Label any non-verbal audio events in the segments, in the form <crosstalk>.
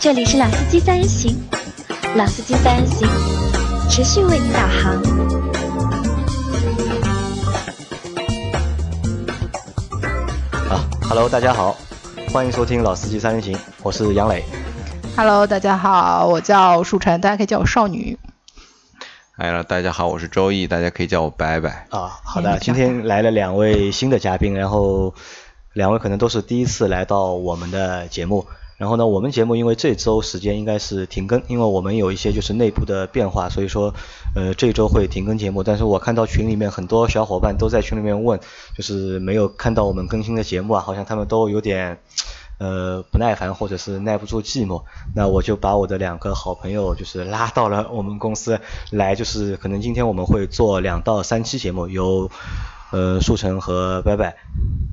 这里是老司机三人行，老司机三人行，持续为你导航。啊，Hello，大家好，欢迎收听老司机三人行，我是杨磊。Hello，大家好，我叫舒晨，大家可以叫我少女。哎呀，大家好，我是周易，大家可以叫我白白。啊，好的，今天来了两位新的嘉宾，然后两位可能都是第一次来到我们的节目。然后呢，我们节目因为这周时间应该是停更，因为我们有一些就是内部的变化，所以说呃这周会停更节目。但是我看到群里面很多小伙伴都在群里面问，就是没有看到我们更新的节目啊，好像他们都有点呃不耐烦或者是耐不住寂寞。那我就把我的两个好朋友就是拉到了我们公司来，就是可能今天我们会做两到三期节目，有呃舒晨和拜拜。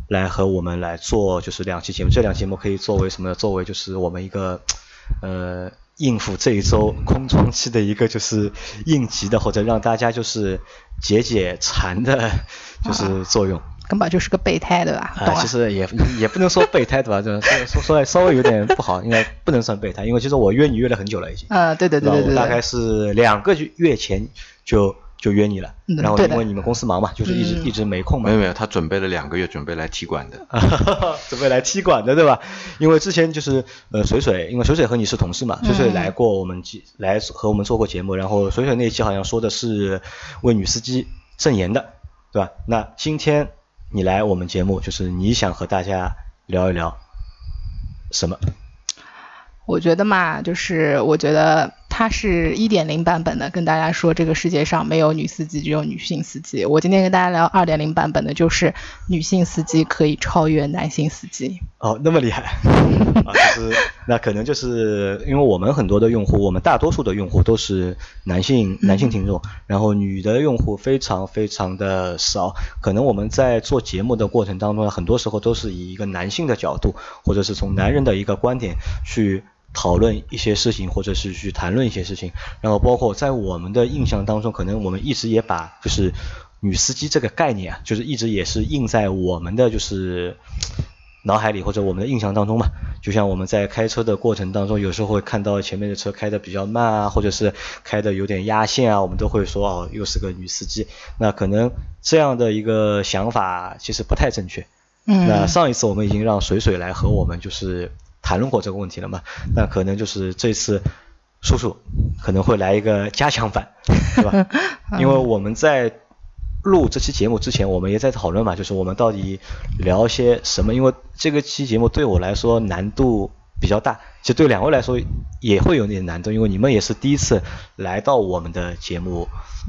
来和我们来做就是两期节目，这两期节目可以作为什么呢？作为就是我们一个呃应付这一周空窗期的一个就是应急的或者让大家就是解解馋的，就是作用。根本就是个备胎对吧？啊，其实也也不能说备胎对吧？这说说来稍微有点不好，应该不能算备胎，因为其实我约你约了很久了已经。呃，对对对对对。大概是两个月前就。就约你了，然后因为你们公司忙嘛，就是一直一直没空嘛。没有没有，他准备了两个月，准备来踢馆的。<laughs> 准备来踢馆的对吧？因为之前就是呃水水，因为水水和你是同事嘛，水水来过我们来和我们做过节目，然后水水那一期好像说的是为女司机证言的，对吧？那今天你来我们节目，就是你想和大家聊一聊什么？我觉得嘛，就是我觉得。它是一点零版本的，跟大家说这个世界上没有女司机，只有女性司机。我今天跟大家聊二点零版本的，就是女性司机可以超越男性司机。哦，那么厉害啊！就是那可能就是因为我们很多的用户，我们大多数的用户都是男性男性听众，然后女的用户非常非常的少。可能我们在做节目的过程当中，很多时候都是以一个男性的角度，或者是从男人的一个观点去。讨论一些事情，或者是去谈论一些事情，然后包括在我们的印象当中，可能我们一直也把就是女司机这个概念啊，就是一直也是印在我们的就是脑海里或者我们的印象当中嘛。就像我们在开车的过程当中，有时候会看到前面的车开的比较慢啊，或者是开的有点压线啊，我们都会说哦，又是个女司机。那可能这样的一个想法其实不太正确。嗯。那上一次我们已经让水水来和我们就是。谈论过这个问题了嘛？那可能就是这次叔叔可能会来一个加强版，<laughs> 对吧？因为我们在录这期节目之前，我们也在讨论嘛，就是我们到底聊些什么？因为这个期节目对我来说难度比较大，其实对两位来说也会有点难度，因为你们也是第一次来到我们的节目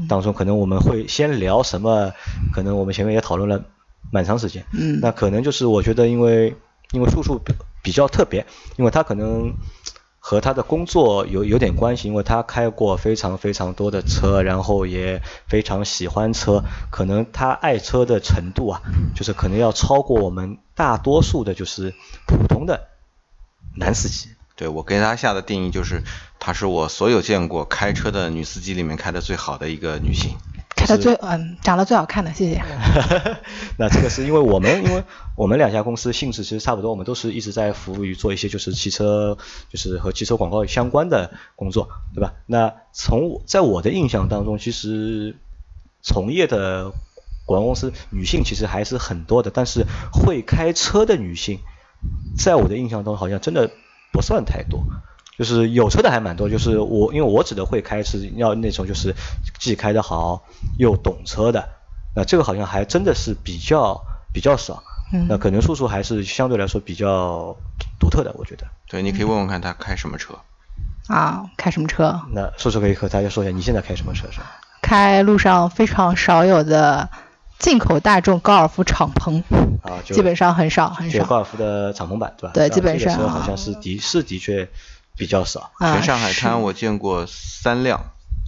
当中，可能我们会先聊什么？可能我们前面也讨论了蛮长时间，嗯，那可能就是我觉得因为因为叔叔。比较特别，因为他可能和他的工作有有点关系，因为他开过非常非常多的车，然后也非常喜欢车，可能他爱车的程度啊，就是可能要超过我们大多数的，就是普通的男司机。对我给他下的定义就是，她是我所有见过开车的女司机里面开的最好的一个女性。开的最嗯，长得最好看的，谢谢。<laughs> 那这个是因为我们，因为我们两家公司性质其实差不多，我们都是一直在服务于做一些就是汽车，就是和汽车广告相关的工作，对吧？那从在我的印象当中，其实从业的广告公司女性其实还是很多的，但是会开车的女性，在我的印象中好像真的不算太多。就是有车的还蛮多，就是我因为我指的会开是要那种就是既开得好又懂车的，那这个好像还真的是比较比较少。嗯。那可能叔叔还是相对来说比较独特的，我觉得。对，你可以问问看他开什么车。啊，开什么车？那叔叔可以和大家说一下，你现在开什么车是吧？开路上非常少有的进口大众高尔夫敞篷。啊，就基本上很少很少。高尔夫的敞篷版对吧？对，基本上。这车好像是的，是的确。比较少，全上海滩我见过三辆，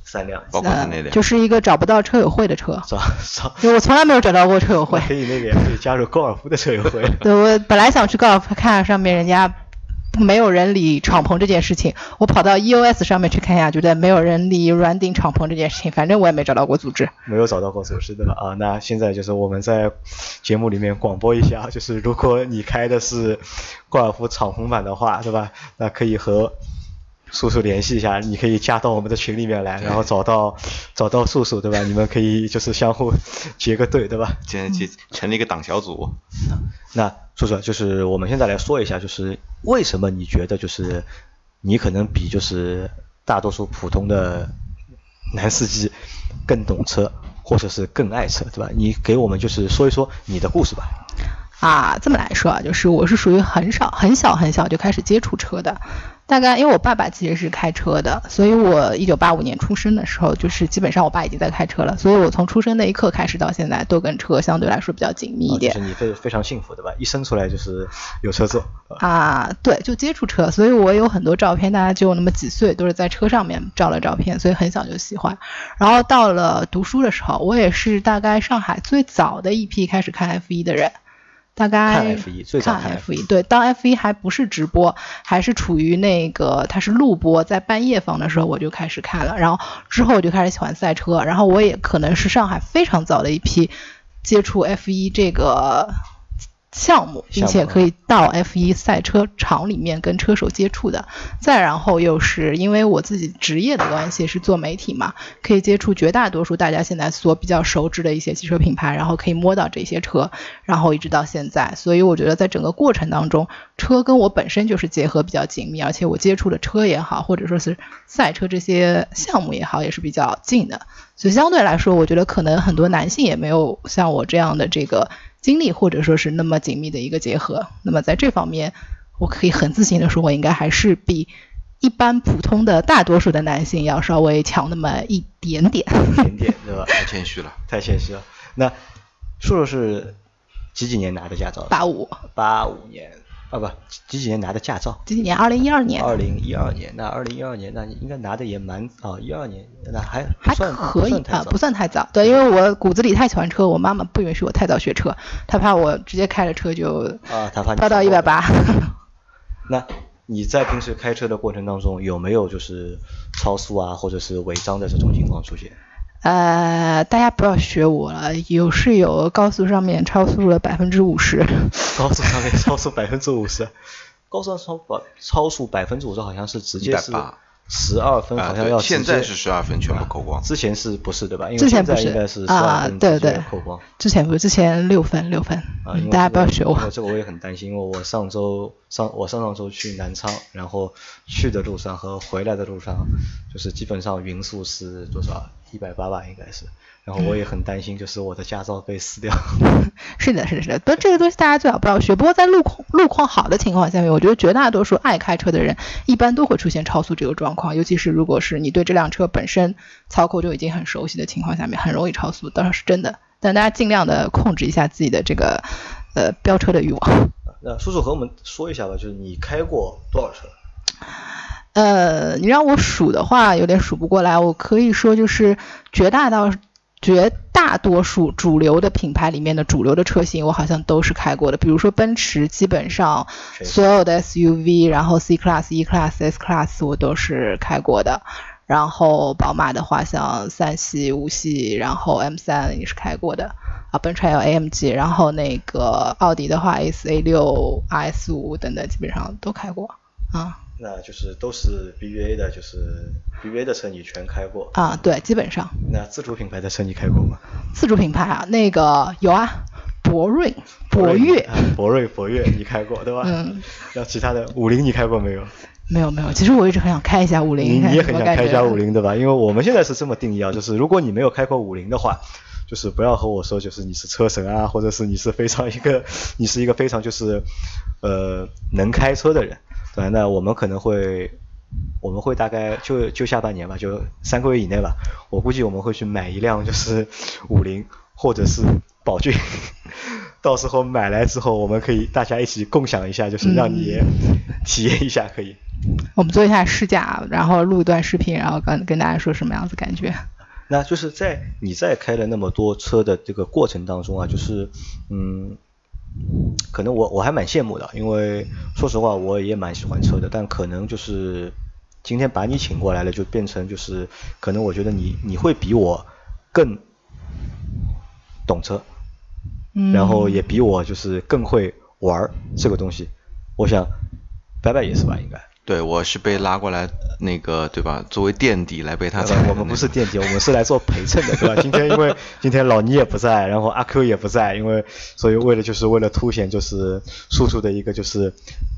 三辆，包括他那辆，就是一个找不到车友会的车，找。找，因为我从来没有找到过车友会，可以那个也可以加入高尔夫的车友会。对，我本来想去高尔夫看上面人家没有人理敞篷这件事情，我跑到 EOS 上面去看一下，觉得没有人理软顶敞篷这件事情，反正我也没找到过组织，没有找到过组织的？啊，那现在就是我们在节目里面广播一下，就是如果你开的是高尔夫敞篷版的话，对吧？那可以和叔叔联系一下，你可以加到我们的群里面来，然后找到找到叔叔，对吧？<laughs> 你们可以就是相互结个队，对吧？建建成立一个党小组。那叔叔，就是我们现在来说一下，就是为什么你觉得就是你可能比就是大多数普通的男司机更懂车，或者是更爱车，对吧？你给我们就是说一说你的故事吧。啊，这么来说啊，就是我是属于很少很小很小就开始接触车的，大概因为我爸爸其实是开车的，所以我一九八五年出生的时候，就是基本上我爸已经在开车了，所以我从出生那一刻开始到现在都跟车相对来说比较紧密一点。就是你非非常幸福，对吧？一生出来就是有车坐。啊，对，就接触车，所以我有很多照片，大家只有那么几岁，都是在车上面照了照片，所以很小就喜欢。然后到了读书的时候，我也是大概上海最早的一批开始看 F 一的人。大概看 F 一，最早看 F 一，对，当 F 一还不是直播，还是处于那个它是录播，在半夜放的时候我就开始看了，然后之后我就开始喜欢赛车，然后我也可能是上海非常早的一批接触 F 一这个。项目，并且可以到 F1 赛车场里面跟车手接触的。再然后又是因为我自己职业的关系是做媒体嘛，可以接触绝大多数大家现在所比较熟知的一些汽车品牌，然后可以摸到这些车，然后一直到现在。所以我觉得在整个过程当中，车跟我本身就是结合比较紧密，而且我接触的车也好，或者说是赛车这些项目也好，也是比较近的。所以相对来说，我觉得可能很多男性也没有像我这样的这个。经历或者说是那么紧密的一个结合，那么在这方面，我可以很自信的说，我应该还是比一般普通的大多数的男性要稍微强那么一点点。一点点，对吧？<laughs> 太谦虚了，太谦虚了。那叔叔是几几年拿的驾照？八五。八五年。啊不，几几年拿的驾照？几几年？二零一二年。二零一二年，那二零一二年，那你应该拿的也蛮啊，一二年，那还还可以啊，不算太早。对，因为我骨子里太喜欢车，我妈妈不允许我太早学车，她怕我直接开着车就啊，她怕飙到一百八。<laughs> 那你在平时开车的过程当中，有没有就是超速啊，或者是违章的这种情况出现？呃，大家不要学我了，有是有高速上面超速了百分之五十。高速上面超速百分之五十，<laughs> 高速超百超速百分之五十好像是直接是十二分，好像要现在是十二分全部扣光，之前是不是对吧？之前不是应该是十二分对对扣光，之前不是之前六分六分，大家不要学我。这个我也很担心，因为我上周上我上上周去南昌，然后去的路上和回来的路上，就是基本上匀速是多少？一百八吧，应该是。然后我也很担心，就是我的驾照被撕掉。<laughs> 是的，是的，是的。不，这个东西大家最好不要学。不过在路况路况好的情况下面，我觉得绝大多数爱开车的人一般都会出现超速这个状况。尤其是如果是你对这辆车本身操控就已经很熟悉的情况下面，很容易超速，当然是真的。但大家尽量的控制一下自己的这个呃飙车的欲望。那叔叔和我们说一下吧，就是你开过多少车？呃，你让我数的话，有点数不过来。我可以说，就是绝大到绝大多数主流的品牌里面的主流的车型，我好像都是开过的。比如说奔驰，基本上所有的 SUV，然后 C Class、E Class、S Class 我都是开过的。然后宝马的话，像三系、五系，然后 M 三也是开过的。啊，奔驰还有 AMG，然后那个奥迪的话，S A 六、RS 五等等，基本上都开过啊。那就是都是 BBA 的，就是 BBA 的车你全开过啊？对，基本上。那自主品牌的车你开过吗？自主品牌啊，那个有啊，博瑞、博越、博瑞、博越你开过对吧？嗯。<laughs> 然后其他的五菱你开过没有？没有没有，其实我一直很想开一下五菱。你也很想开一下五菱对吧？因为我们现在是这么定义啊，就是如果你没有开过五菱的话，就是不要和我说就是你是车神啊，或者是你是非常一个你是一个非常就是呃能开车的人。对，那我们可能会，我们会大概就就下半年吧，就三个月以内吧。我估计我们会去买一辆就是五菱或者是宝骏，<laughs> 到时候买来之后，我们可以大家一起共享一下，就是让你 <laughs> 体验一下，可以。<laughs> 我们做一下试驾，然后录一段视频，然后跟跟大家说什么样子感觉。那就是在你在开了那么多车的这个过程当中啊，就是嗯。可能我我还蛮羡慕的，因为说实话我也蛮喜欢车的，但可能就是今天把你请过来了，就变成就是可能我觉得你你会比我更懂车，然后也比我就是更会玩这个东西。我想，拜拜也是吧，应该。对，我是被拉过来，那个对吧？作为垫底来被他踩。我们不是垫底，我们是来做陪衬的，对吧？今天因为 <laughs> 今天老倪也不在，然后阿 Q 也不在，因为所以为了就是为了凸显就是叔叔的一个就是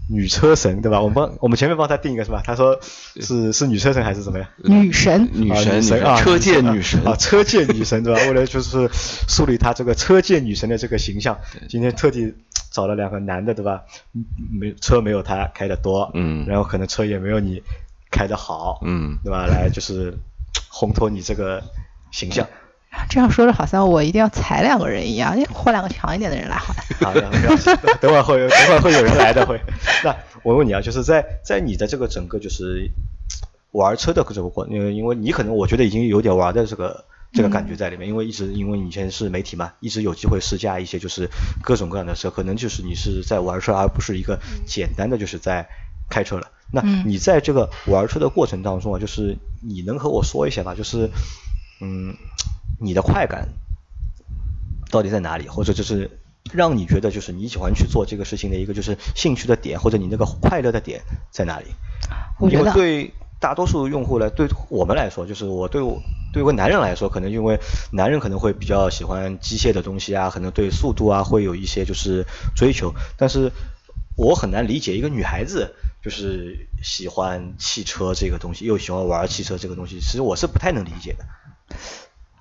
女车神，对吧？我们帮我们前面帮他定一个是吧？他说是是女车神还是怎么样？女神，女神，女神啊，车界女神啊，车界女神对吧？为了就是树立他这个车界女神的这个形象，今天特地。找了两个男的，对吧？没车没有他开的多，嗯，然后可能车也没有你开的好，嗯，对吧？来就是烘托你这个形象。这样说的好像我一定要踩两个人一样，换两个强一点的人来好了。好的，等会儿会等会儿会有人来的会。那我问你啊，就是在在你的这个整个就是玩车的这个过，因为因为你可能我觉得已经有点玩的这个。这个感觉在里面，因为一直因为以前是媒体嘛，一直有机会试驾一些就是各种各样的车，可能就是你是在玩车，而不是一个简单的就是在开车了。那你在这个玩车的过程当中啊，就是你能和我说一下吧，就是嗯，你的快感到底在哪里，或者就是让你觉得就是你喜欢去做这个事情的一个就是兴趣的点，或者你那个快乐的点在哪里？我觉得对。大多数用户来，对我们来说，就是我对我对一个男人来说，可能因为男人可能会比较喜欢机械的东西啊，可能对速度啊会有一些就是追求，但是我很难理解一个女孩子就是喜欢汽车这个东西，又喜欢玩汽车这个东西，其实我是不太能理解的。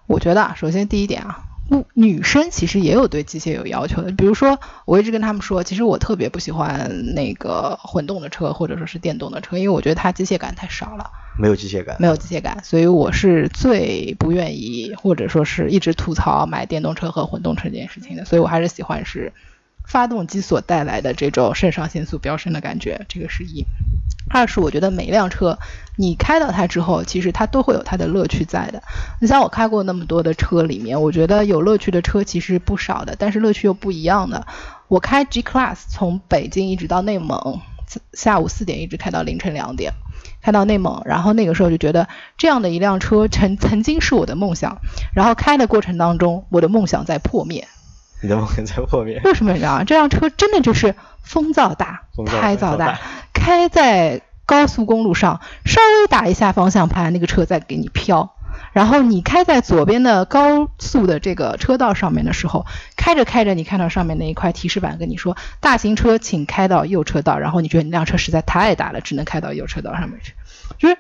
我觉得啊，首先第一点啊。女生其实也有对机械有要求的，比如说我一直跟他们说，其实我特别不喜欢那个混动的车或者说是电动的车，因为我觉得它机械感太少了，没有机械感，没有机械感，所以我是最不愿意或者说是一直吐槽买电动车和混动车这件事情的，所以我还是喜欢是。发动机所带来的这种肾上腺素飙升的感觉，这个是一。二是我觉得每一辆车，你开到它之后，其实它都会有它的乐趣在的。你像我开过那么多的车里面，我觉得有乐趣的车其实不少的，但是乐趣又不一样的。我开 G Class 从北京一直到内蒙，下午四点一直开到凌晨两点，开到内蒙，然后那个时候就觉得这样的一辆车曾曾经是我的梦想，然后开的过程当中，我的梦想在破灭。你的梦想在破灭？为什么你知道这辆车真的就是风噪大，胎噪大，开在高速公路上，稍微打一下方向盘，那个车在给你飘。然后你开在左边的高速的这个车道上面的时候，开着开着，你看到上面那一块提示板跟你说：“大型车请开到右车道。”然后你觉得那辆车实在太大了，只能开到右车道上面去。就是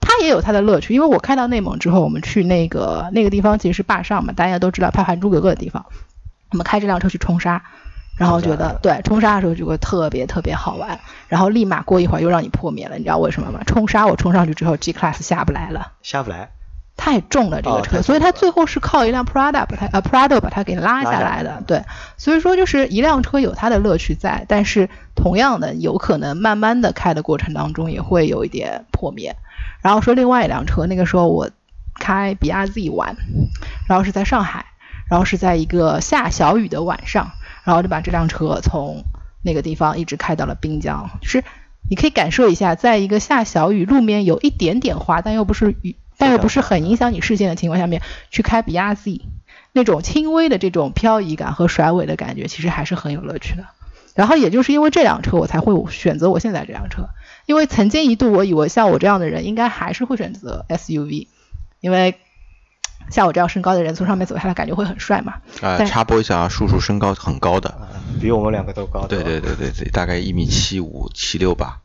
它也有它的乐趣，因为我开到内蒙之后，我们去那个那个地方其实是坝上嘛，大家都知道拍《还珠格格》的地方。我们开这辆车去冲沙，然后觉得对冲沙的时候就会特别特别好玩，然后立马过一会儿又让你破灭了，你知道为什么吗？冲沙我冲上去之后，G Class 下不来了，下不来，太重了这个车，所以它最后是靠一辆 Prada 把它呃 Prado 把它给拉下来的，对，所以说就是一辆车有它的乐趣在，但是同样的有可能慢慢的开的过程当中也会有一点破灭。然后说另外一辆车，那个时候我开比亚 Z 玩，然后是在上海。然后是在一个下小雨的晚上，然后就把这辆车从那个地方一直开到了滨江。就是你可以感受一下，在一个下小雨、路面有一点点滑，但又不是雨，但又不是很影响你视线的情况下面去开比亚 Z，那种轻微的这种漂移感和甩尾的感觉，其实还是很有乐趣的。然后也就是因为这辆车，我才会选择我现在这辆车。因为曾经一度我以为像我这样的人应该还是会选择 SUV，因为。像我这样身高的人从上面走下来，感觉会很帅嘛？啊，插播一下啊，叔叔身高很高的，比我们两个都高。对对对对对，大概一米七五七六吧。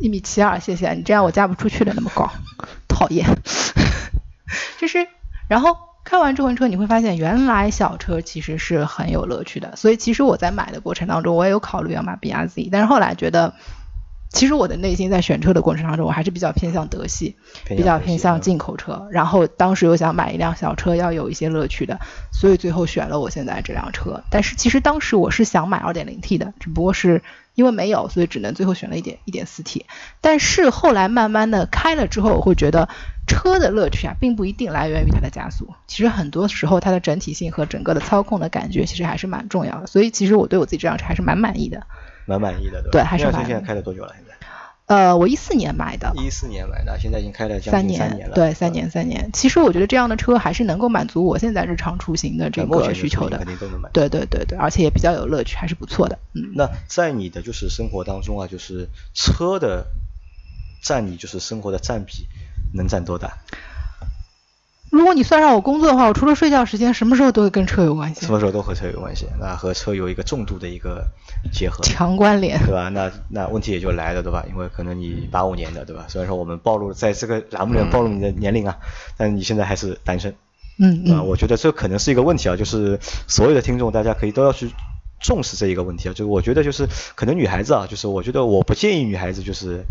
一米七二，谢谢你，这样我嫁不出去了，那么高，讨厌。<laughs> 就是，然后开完这款车，你会发现原来小车其实是很有乐趣的。所以其实我在买的过程当中，我也有考虑要买 B R Z，，但是后来觉得。其实我的内心在选车的过程当中，我还是比较偏向德系，比较偏向进口车。然后当时又想买一辆小车，要有一些乐趣的，所以最后选了我现在这辆车。但是其实当时我是想买 2.0T 的，只不过是因为没有，所以只能最后选了一点 1.4T。但是后来慢慢的开了之后，我会觉得车的乐趣啊，并不一定来源于它的加速。其实很多时候它的整体性和整个的操控的感觉，其实还是蛮重要的。所以其实我对我自己这辆车还是蛮满意的。蛮满意的，对，还是蛮。现在开了多久了？现在？呃，我一四年买的。一四年买的，现在已经开了三年三年了。对，三年三年。其实我觉得这样的车还是能够满足我现在日常出行的这个需求的。肯定都能满。对对对对，而且也比较有乐趣，还是不错的。嗯。那在你的就是生活当中啊，就是车的占你就是生活的占比能占多大？如果你算上我工作的话，我除了睡觉时间，什么时候都会跟车有关系。什么时候都和车有关系，那和车有一个重度的一个结合，强关联，对吧？那那问题也就来了，对吧？因为可能你八五年的，对吧？虽然说我们暴露在这个栏目里面暴露你的年龄啊，但你现在还是单身，嗯嗯，我觉得这可能是一个问题啊，就是所有的听众大家可以都要去重视这一个问题啊，就是我觉得就是可能女孩子啊，就是我觉得我不建议女孩子就是。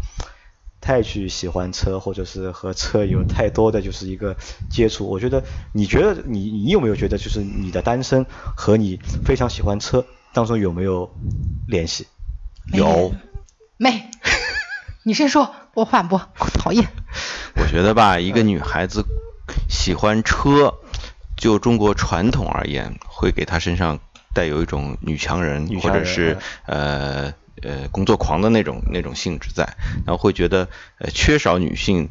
太去喜欢车，或者是和车有太多的就是一个接触，我觉得你觉得你你有没有觉得就是你的单身和你非常喜欢车当中有没有联系？有，没，你先说，我反驳，讨厌。<laughs> 我觉得吧，一个女孩子喜欢车，就中国传统而言，会给她身上带有一种女强人，或者是呃。呃，工作狂的那种那种性质在，然后会觉得呃缺少女性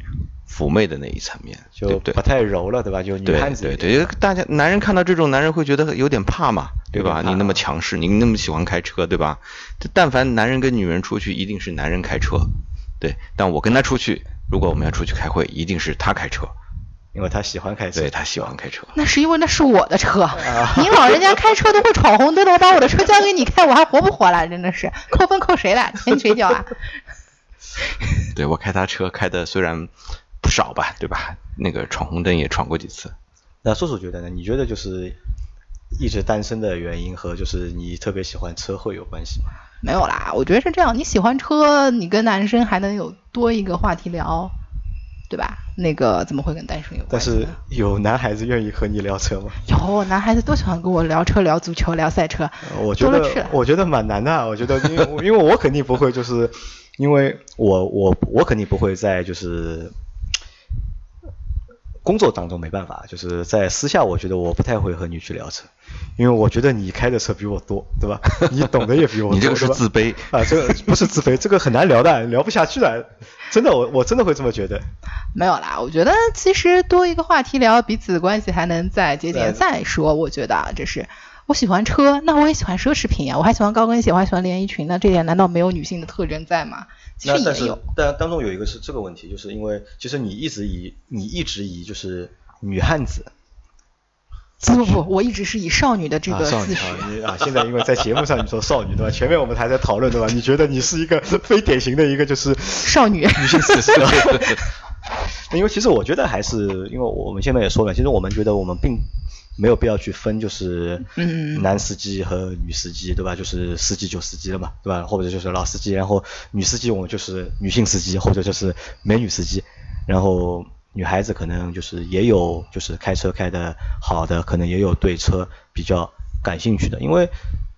妩媚的那一层面，就不太柔了，对吧？就女汉子。对对对，大家男人看到这种男人会觉得有点怕嘛，对吧？你那么强势，你那么喜欢开车，对吧？但凡男人跟女人出去，一定是男人开车，对。但我跟他出去，如果我们要出去开会，一定是他开车。因为他喜欢开车，对他喜欢开车，那是因为那是我的车。<laughs> 你老人家开车都会闯红灯的，我把我的车交给你开，我还活不活了？真的是扣分扣谁了？钱谁交啊？<laughs> 对我开他车开的虽然不少吧，对吧？那个闯红灯也闯过几次。那叔叔觉得呢？你觉得就是一直单身的原因和就是你特别喜欢车会有关系吗？没有啦，我觉得是这样。你喜欢车，你跟男生还能有多一个话题聊。对吧？那个怎么会跟单身有关？但是有男孩子愿意和你聊车吗？有，男孩子都喜欢跟我聊车、聊足球、聊赛车。我觉得，我觉得蛮难的。我觉得，因为因为我肯定不会，就是因为我我我肯定不会在就是工作当中没办法，就是在私下，我觉得我不太会和你去聊车。因为我觉得你开的车比我多，对吧？你懂得也比我多，<laughs> 你这个是自卑啊，这个不是自卑，这个很难聊的，聊不下去的，真的，我我真的会这么觉得。没有啦，我觉得其实多一个话题聊，彼此关系还能再接近。再说，我觉得这是我喜欢车，那我也喜欢奢侈品呀，我还喜欢高跟鞋，我还喜欢连衣裙，那这点难道没有女性的特征在吗？其实也有。但当中有一个是这个问题，就是因为其实你一直以你一直以就是女汉子。不不不，我一直是以少女的这个自诩啊。现在因为在节目上你说少女对吧？<laughs> 前面我们还在讨论对吧？你觉得你是一个非典型的一个就是少女女性司机？<laughs> 因为其实我觉得还是因为我们现在也说了，其实我们觉得我们并没有必要去分就是男司机和女司机对吧？就是司机就司机了嘛对吧？或者就是老司机，然后女司机我们就是女性司机或者就是美女司机，然后。女孩子可能就是也有，就是开车开的好的，可能也有对车比较感兴趣的。因为那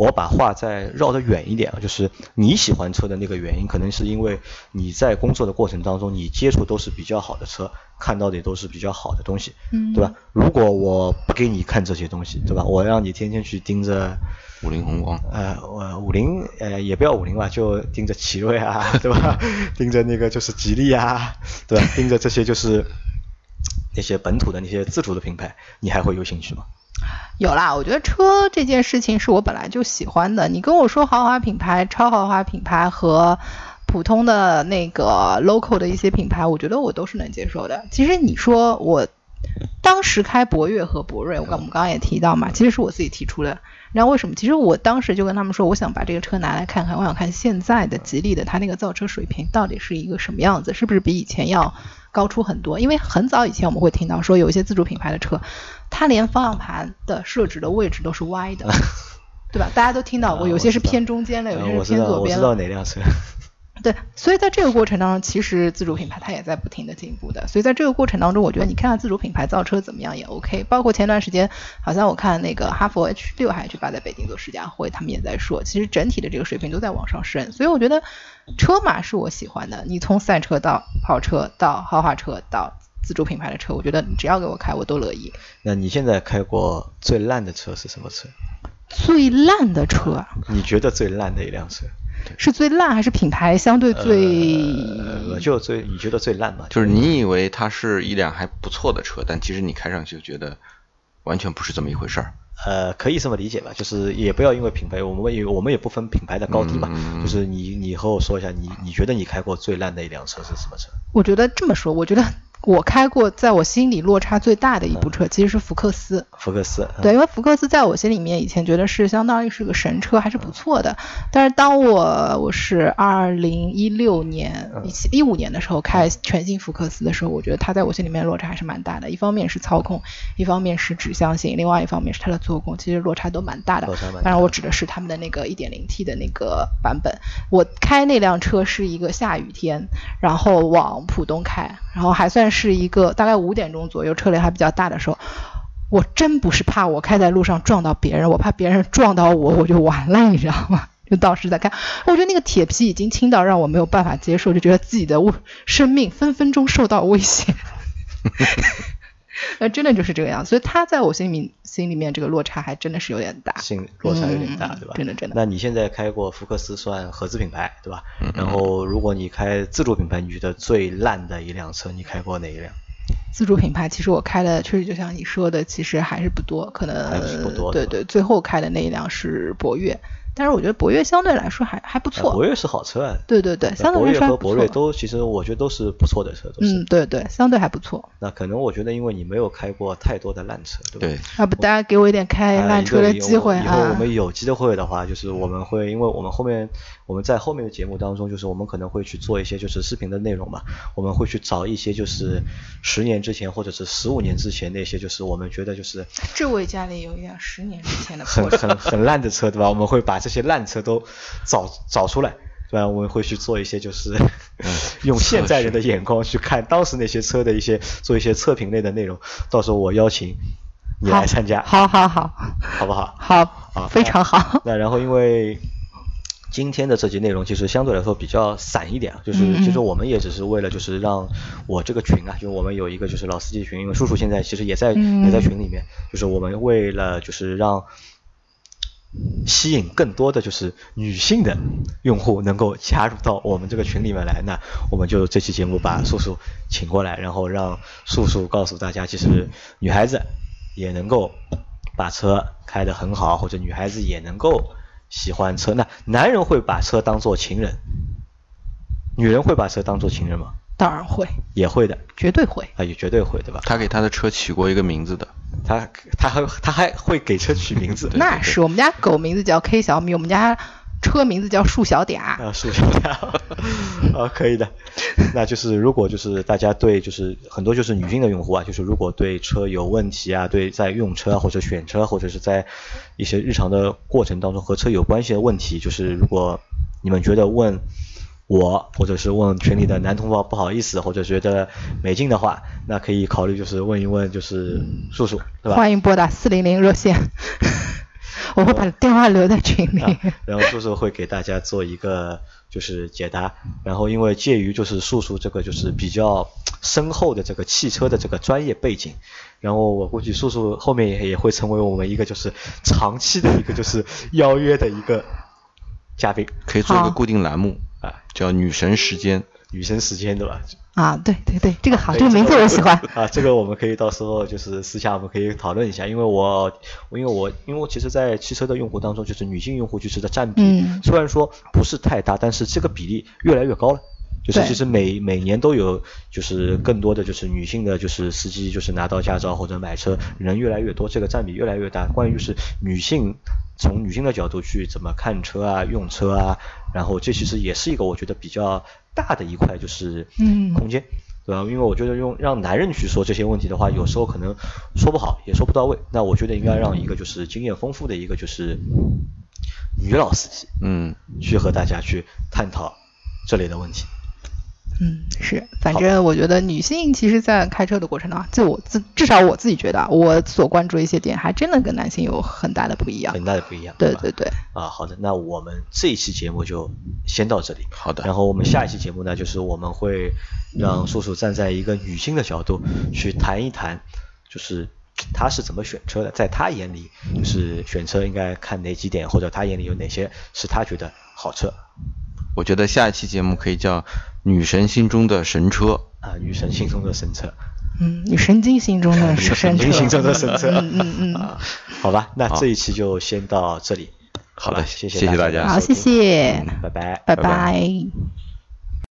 我把话再绕得远一点啊，就是你喜欢车的那个原因，可能是因为你在工作的过程当中，你接触都是比较好的车，看到的也都是比较好的东西，嗯，对吧？如果我不给你看这些东西，对吧？我让你天天去盯着。五菱宏光，呃，我五菱，呃，也不要五菱吧，就盯着奇瑞啊，<laughs> 对吧？盯着那个就是吉利啊，对吧？<laughs> 盯着这些就是那些本土的那些自主的品牌，你还会有兴趣吗？有啦，我觉得车这件事情是我本来就喜欢的。你跟我说豪华品牌、超豪华品牌和普通的那个 local 的一些品牌，我觉得我都是能接受的。其实你说我当时开博越和博瑞，我刚我们刚刚也提到嘛，其实是我自己提出的。然后为什么？其实我当时就跟他们说，我想把这个车拿来看看，我想看现在的吉利的它那个造车水平到底是一个什么样子，是不是比以前要高出很多？因为很早以前我们会听到说，有一些自主品牌的车，它连方向盘的设置的位置都是歪的，<laughs> 对吧？大家都听到过，有些是偏中间的，有些是偏左边的。我知道哪辆车。对，所以在这个过程当中，其实自主品牌它也在不停的进步的。所以在这个过程当中，我觉得你看看自主品牌造车怎么样也 OK。包括前段时间，好像我看那个哈佛 H 六还是 H 八在北京做试驾会，他们也在说，其实整体的这个水平都在往上升。所以我觉得车嘛是我喜欢的。你从赛车到跑车到豪华车到自主品牌的车，我觉得你只要给我开，我都乐意。那你现在开过最烂的车是什么车？最烂的车？你觉得最烂的一辆车？是最烂还是品牌相对最？呃，就最你觉得最烂嘛？就是你以为它是一辆还不错的车，但其实你开上去就觉得完全不是这么一回事儿。呃，可以这么理解吧，就是也不要因为品牌，我们也我们也不分品牌的高低嘛，就是你你和我说一下，你你觉得你开过最烂的一辆车是什么车？我觉得这么说，我觉得。我开过，在我心里落差最大的一部车其实是福克斯。福克斯，对，因为福克斯在我心里面以前觉得是相当于是个神车，还是不错的。但是当我我是二零一六年、一七一五年的时候开全新福克斯的时候，我觉得它在我心里面落差还是蛮大的。一方面是操控，一方面是指向性，另外一方面是它的做工，其实落差都蛮大的。当然，我指的是他们的那个一点零 T 的那个版本。我开那辆车是一个下雨天，然后往浦东开，然后还算。是一个大概五点钟左右，车流还比较大的时候，我真不是怕我开在路上撞到别人，我怕别人撞到我，<laughs> 我就完了，你知道吗？就当时在看，我觉得那个铁皮已经轻到让我没有办法接受，就觉得自己的生命分分钟受到威胁。<laughs> 那真的就是这个样，所以他在我心里心里面这个落差还真的是有点大，心落差有点大，对吧？真的真的。那你现在开过福克斯算合资品牌，对吧？然后如果你开自主品牌，你觉得最烂的一辆车，你开过哪一辆？自主品牌其实我开的确实就像你说的，其实还是不多，可能还是不多。对对，最后开的那一辆是博越。但是我觉得博越相对来说还还不错，博越是好车啊。对对对，相对来说博越和博瑞都其实我觉得都是不错的车，都是。嗯，对对，相对还不错。那可能我觉得因为你没有开过太多的烂车，对吧？对。要不大家给我一点开烂车的机会啊！以后我们有机会的话，就是我们会，因为我们后面我们在后面的节目当中，就是我们可能会去做一些就是视频的内容嘛，我们会去找一些就是十年之前或者是十五年之前那些就是我们觉得就是。这位家里有一辆十年之前的。很很很烂的车，对吧？我们会把这些烂车都。找找出来，对吧？我们会去做一些，就是 <laughs> 用现在人的眼光去看当时那些车的一些，做一些测评类的内容。到时候我邀请你来参加，好好好，好不好？<laughs> 好，啊非常好。那然后因为今天的这集内容其实相对来说比较散一点，就是其实我们也只是为了就是让我这个群啊，就是我们有一个就是老司机群，因为叔叔现在其实也在也在群里面，就是我们为了就是让。吸引更多的就是女性的用户能够加入到我们这个群里面来，那我们就这期节目把素素请过来，然后让素素告诉大家，其实女孩子也能够把车开得很好，或者女孩子也能够喜欢车。那男人会把车当做情人，女人会把车当做情人吗？当然会，也会的，绝对会。啊，也绝对会，对吧？他给他的车取过一个名字的，他他还他还会给车取名字，那是我们家狗名字叫 K 小米，我们家车名字叫树小嗲啊，树小嗲啊，<laughs> 可以的。那就是如果就是大家对就是很多就是女性的用户啊，就是如果对车有问题啊，对在用车或者选车或者是在一些日常的过程当中和车有关系的问题，就是如果你们觉得问。我或者是问群里的男同胞不好意思，或者觉得没劲的话，那可以考虑就是问一问就是叔叔，对吧？欢迎拨打四零零热线，<laughs> 我会把电话留在群里。然后叔叔会给大家做一个就是解答。然后因为介于就是叔叔这个就是比较深厚的这个汽车的这个专业背景，然后我估计叔叔后面也也会成为我们一个就是长期的一个就是邀约的一个嘉宾，可以做一个固定栏目。啊，叫女神时间，女神时间对吧？啊，对对对，这个好，这个名字我喜欢。啊，这个我们可以到时候就是私下我们可以讨论一下，因为我，因为我，因为我其实，在汽车的用户当中，就是女性用户就是的占比，虽然说不是太大，但是这个比例越来越高了。就是其实每每年都有，就是更多的就是女性的就是司机就是拿到驾照或者买车人越来越多，这个占比越来越大。关于就是女性从女性的角度去怎么看车啊、用车啊，然后这其实也是一个我觉得比较大的一块就是空间，对吧？因为我觉得用让男人去说这些问题的话，有时候可能说不好也说不到位。那我觉得应该让一个就是经验丰富的一个就是女老司机，嗯，去和大家去探讨这类的问题。嗯，是，反正我觉得女性其实，在开车的过程当中，就我自至少我自己觉得，我所关注的一些点，还真的跟男性有很大的不一样，很大的不一样。对对对。啊，好的，那我们这一期节目就先到这里。好的。然后我们下一期节目呢，就是我们会让叔叔站在一个女性的角度去谈一谈，就是他是怎么选车的，在他眼里，就是选车应该看哪几点，或者他眼里有哪些是他觉得好车。我觉得下一期节目可以叫。女神心中的神车啊，女神心中的神车，嗯，女神经心中的神车，心中的神车。嗯嗯嗯。好吧，那这一期就先到这里。好的，谢谢谢大家。好，谢谢，拜拜，拜拜。